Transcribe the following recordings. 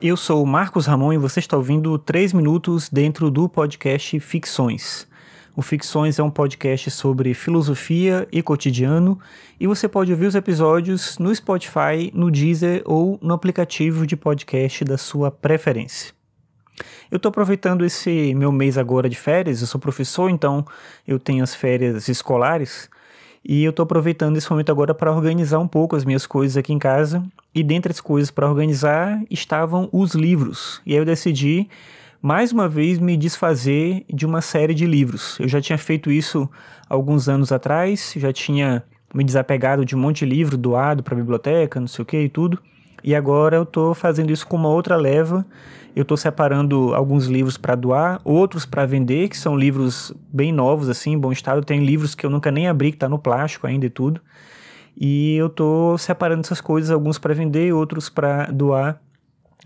Eu sou o Marcos Ramon e você está ouvindo 3 minutos dentro do podcast Ficções. O Ficções é um podcast sobre filosofia e cotidiano e você pode ouvir os episódios no Spotify, no Deezer ou no aplicativo de podcast da sua preferência. Eu estou aproveitando esse meu mês agora de férias, eu sou professor, então eu tenho as férias escolares e eu estou aproveitando esse momento agora para organizar um pouco as minhas coisas aqui em casa. E dentre as coisas para organizar estavam os livros. E aí eu decidi mais uma vez me desfazer de uma série de livros. Eu já tinha feito isso alguns anos atrás, já tinha me desapegado de um monte de livro doado para a biblioteca, não sei o que e tudo. E agora eu estou fazendo isso com uma outra leva. Eu estou separando alguns livros para doar, outros para vender, que são livros bem novos, assim, em bom estado. Tem livros que eu nunca nem abri, que está no plástico ainda e tudo. E eu estou separando essas coisas, alguns para vender, outros para doar.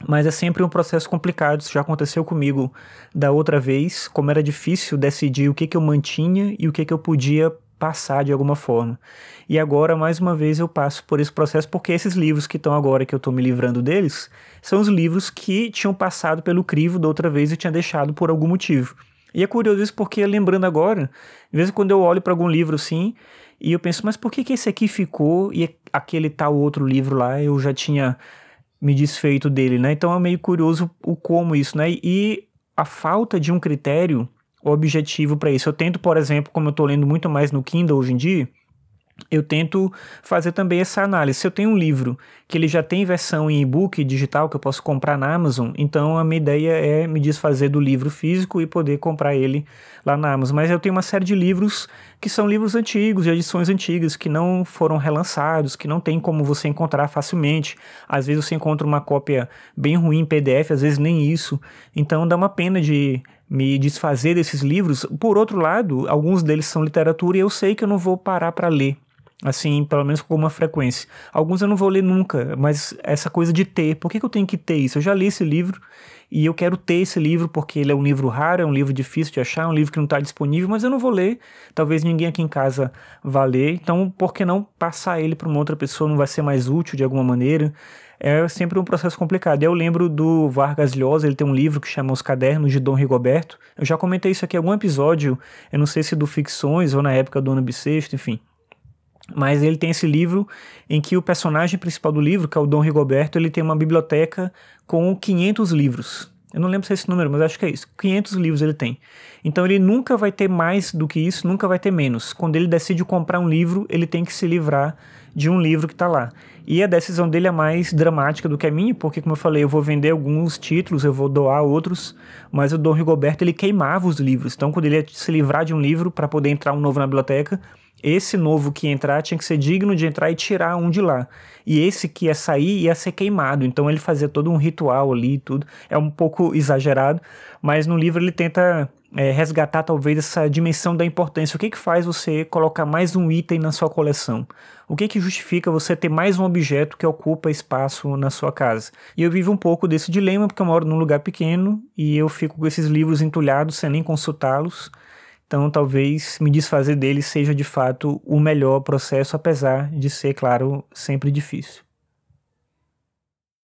Mas é sempre um processo complicado. Isso já aconteceu comigo da outra vez, como era difícil decidir o que, que eu mantinha e o que, que eu podia passar de alguma forma. E agora, mais uma vez, eu passo por esse processo porque esses livros que estão agora, que eu estou me livrando deles, são os livros que tinham passado pelo crivo da outra vez e tinha deixado por algum motivo. E é curioso isso porque, lembrando agora, de vez em quando eu olho para algum livro assim, e eu penso, mas por que, que esse aqui ficou e aquele tal outro livro lá eu já tinha me desfeito dele, né? Então é meio curioso o como isso, né? E a falta de um critério objetivo para isso. Eu tento, por exemplo, como eu estou lendo muito mais no Kindle hoje em dia, eu tento fazer também essa análise. Se eu tenho um livro que ele já tem versão em e-book digital que eu posso comprar na Amazon, então a minha ideia é me desfazer do livro físico e poder comprar ele lá na Amazon. Mas eu tenho uma série de livros que são livros antigos, de edições antigas, que não foram relançados, que não tem como você encontrar facilmente. Às vezes você encontra uma cópia bem ruim em PDF, às vezes nem isso. Então dá uma pena de me desfazer desses livros. Por outro lado, alguns deles são literatura e eu sei que eu não vou parar para ler. Assim, pelo menos com uma frequência. Alguns eu não vou ler nunca, mas essa coisa de ter, por que, que eu tenho que ter isso? Eu já li esse livro e eu quero ter esse livro porque ele é um livro raro, é um livro difícil de achar, é um livro que não está disponível, mas eu não vou ler. Talvez ninguém aqui em casa vá ler, então por que não passar ele para uma outra pessoa? Não vai ser mais útil de alguma maneira? é sempre um processo complicado. Eu lembro do Vargas Llosa, ele tem um livro que chama Os Cadernos de Dom Rigoberto. Eu já comentei isso aqui em algum episódio, eu não sei se do Ficções ou na época do Ano Bissexto, enfim. Mas ele tem esse livro em que o personagem principal do livro, que é o Dom Rigoberto, ele tem uma biblioteca com 500 livros. Eu não lembro se é esse número, mas acho que é isso. 500 livros ele tem. Então ele nunca vai ter mais do que isso, nunca vai ter menos. Quando ele decide comprar um livro, ele tem que se livrar de um livro que está lá. E a decisão dele é mais dramática do que a minha, porque, como eu falei, eu vou vender alguns títulos, eu vou doar outros, mas o Dom Rigoberto ele queimava os livros. Então, quando ele ia se livrar de um livro para poder entrar um novo na biblioteca, esse novo que entrar tinha que ser digno de entrar e tirar um de lá. E esse que ia sair ia ser queimado. Então ele fazia todo um ritual ali e tudo. É um pouco exagerado, mas no livro ele tenta é, resgatar talvez essa dimensão da importância. O que, que faz você colocar mais um item na sua coleção? O que, que justifica você ter mais um objeto que ocupa espaço na sua casa? E eu vivo um pouco desse dilema porque eu moro num lugar pequeno e eu fico com esses livros entulhados sem nem consultá-los. Então, talvez me desfazer deles seja de fato o melhor processo, apesar de ser, claro, sempre difícil.